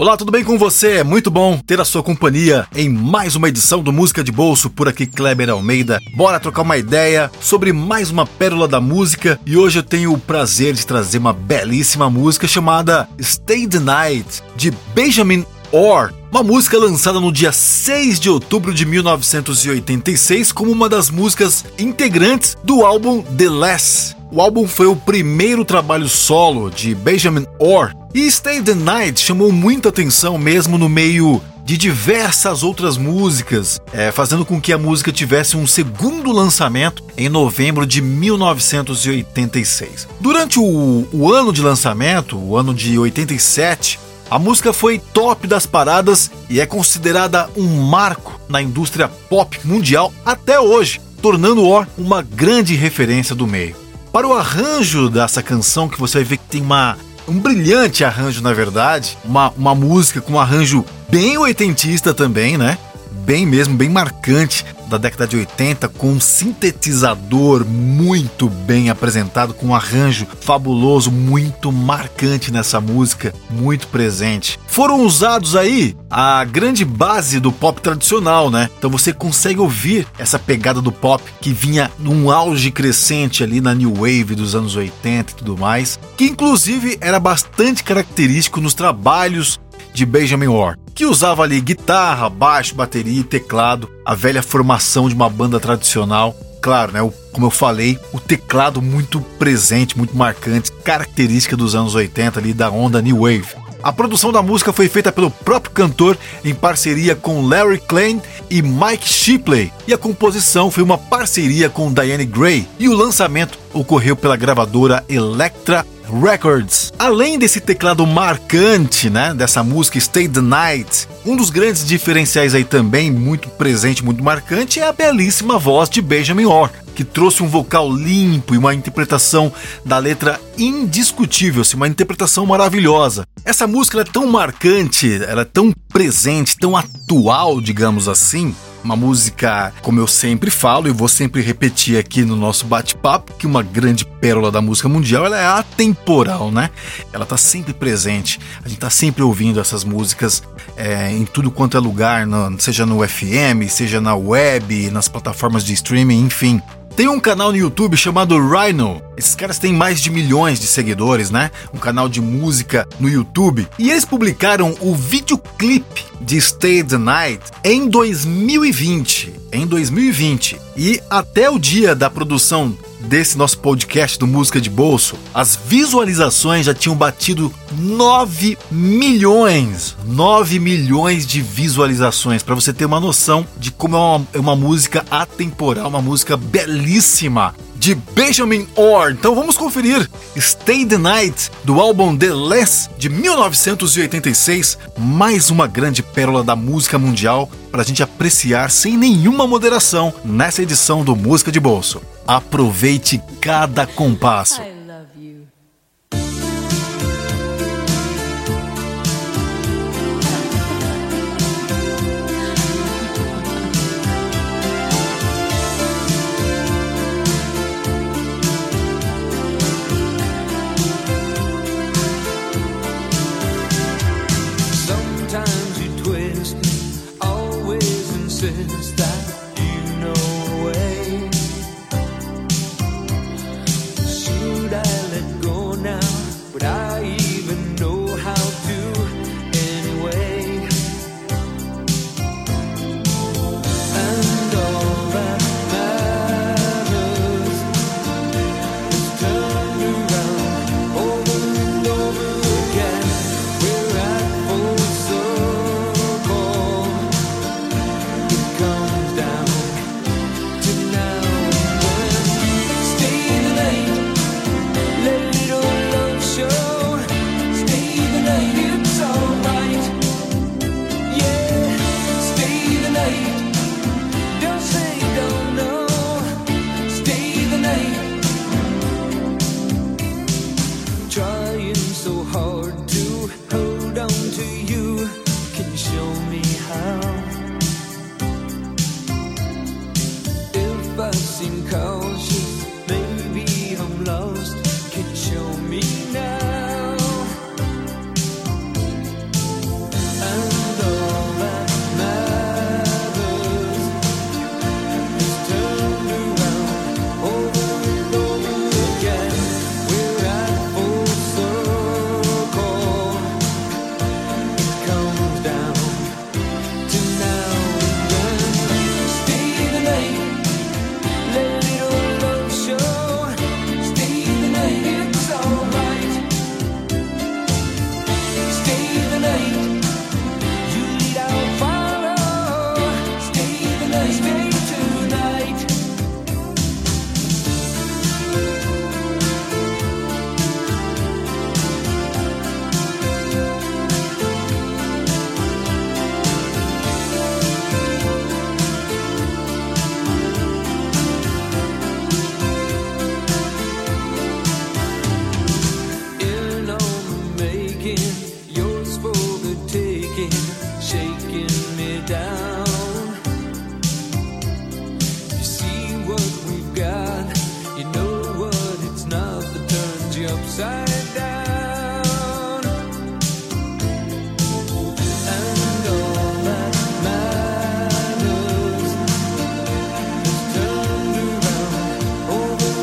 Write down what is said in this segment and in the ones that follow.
Olá, tudo bem com você? É muito bom ter a sua companhia em mais uma edição do Música de Bolso por aqui, Kleber Almeida. Bora trocar uma ideia sobre mais uma pérola da música e hoje eu tenho o prazer de trazer uma belíssima música chamada Stay the Night de Benjamin Orr. Uma música lançada no dia 6 de outubro de 1986 como uma das músicas integrantes do álbum The Last. O álbum foi o primeiro trabalho solo de Benjamin Orr e Stay the Night chamou muita atenção mesmo no meio de diversas outras músicas, é, fazendo com que a música tivesse um segundo lançamento em novembro de 1986. Durante o, o ano de lançamento, o ano de 87, a música foi top das paradas e é considerada um marco na indústria pop mundial até hoje, tornando o uma grande referência do meio. Para o arranjo dessa canção, que você vai ver que tem uma um brilhante arranjo, na verdade. Uma, uma música com um arranjo bem oitentista também, né? Bem mesmo, bem marcante da década de 80 com um sintetizador muito bem apresentado, com um arranjo fabuloso, muito marcante nessa música, muito presente. Foram usados aí a grande base do pop tradicional, né? Então você consegue ouvir essa pegada do pop que vinha num auge crescente ali na New Wave dos anos 80 e tudo mais, que inclusive era bastante característico nos trabalhos de Benjamin Orr, que usava ali guitarra, baixo, bateria e teclado, a velha formação de uma banda tradicional. Claro, né, como eu falei, o teclado muito presente, muito marcante, característica dos anos 80 ali da onda New Wave. A produção da música foi feita pelo próprio cantor em parceria com Larry Klein e Mike Shipley, e a composição foi uma parceria com Diane Gray, e o lançamento ocorreu pela gravadora Elektra Records. Além desse teclado marcante, né, dessa música Stay the Night, um dos grandes diferenciais aí também, muito presente, muito marcante, é a belíssima voz de Benjamin Orr, que trouxe um vocal limpo e uma interpretação da letra indiscutível, assim, uma interpretação maravilhosa. Essa música é tão marcante, ela é tão presente, tão atual, digamos assim, uma música, como eu sempre falo e vou sempre repetir aqui no nosso bate-papo, que uma grande pérola da música mundial, ela é atemporal, né? Ela tá sempre presente. A gente tá sempre ouvindo essas músicas é, em tudo quanto é lugar, no, seja no FM, seja na web, nas plataformas de streaming, enfim. Tem um canal no YouTube chamado Rhino. Esses caras têm mais de milhões de seguidores, né? Um canal de música no YouTube. E eles publicaram o videoclipe de Stay the Night em 2020. Em 2020. E até o dia da produção desse nosso podcast do Música de Bolso, as visualizações já tinham batido 9 milhões. 9 milhões de visualizações, para você ter uma noção de como é uma, é uma música atemporal, uma música belíssima de Benjamin Orr. Então vamos conferir Stay the Night do álbum The Less de 1986, mais uma grande pérola da música mundial para a gente apreciar sem nenhuma moderação nessa edição do Música de Bolso. Aproveite cada compasso.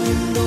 mundo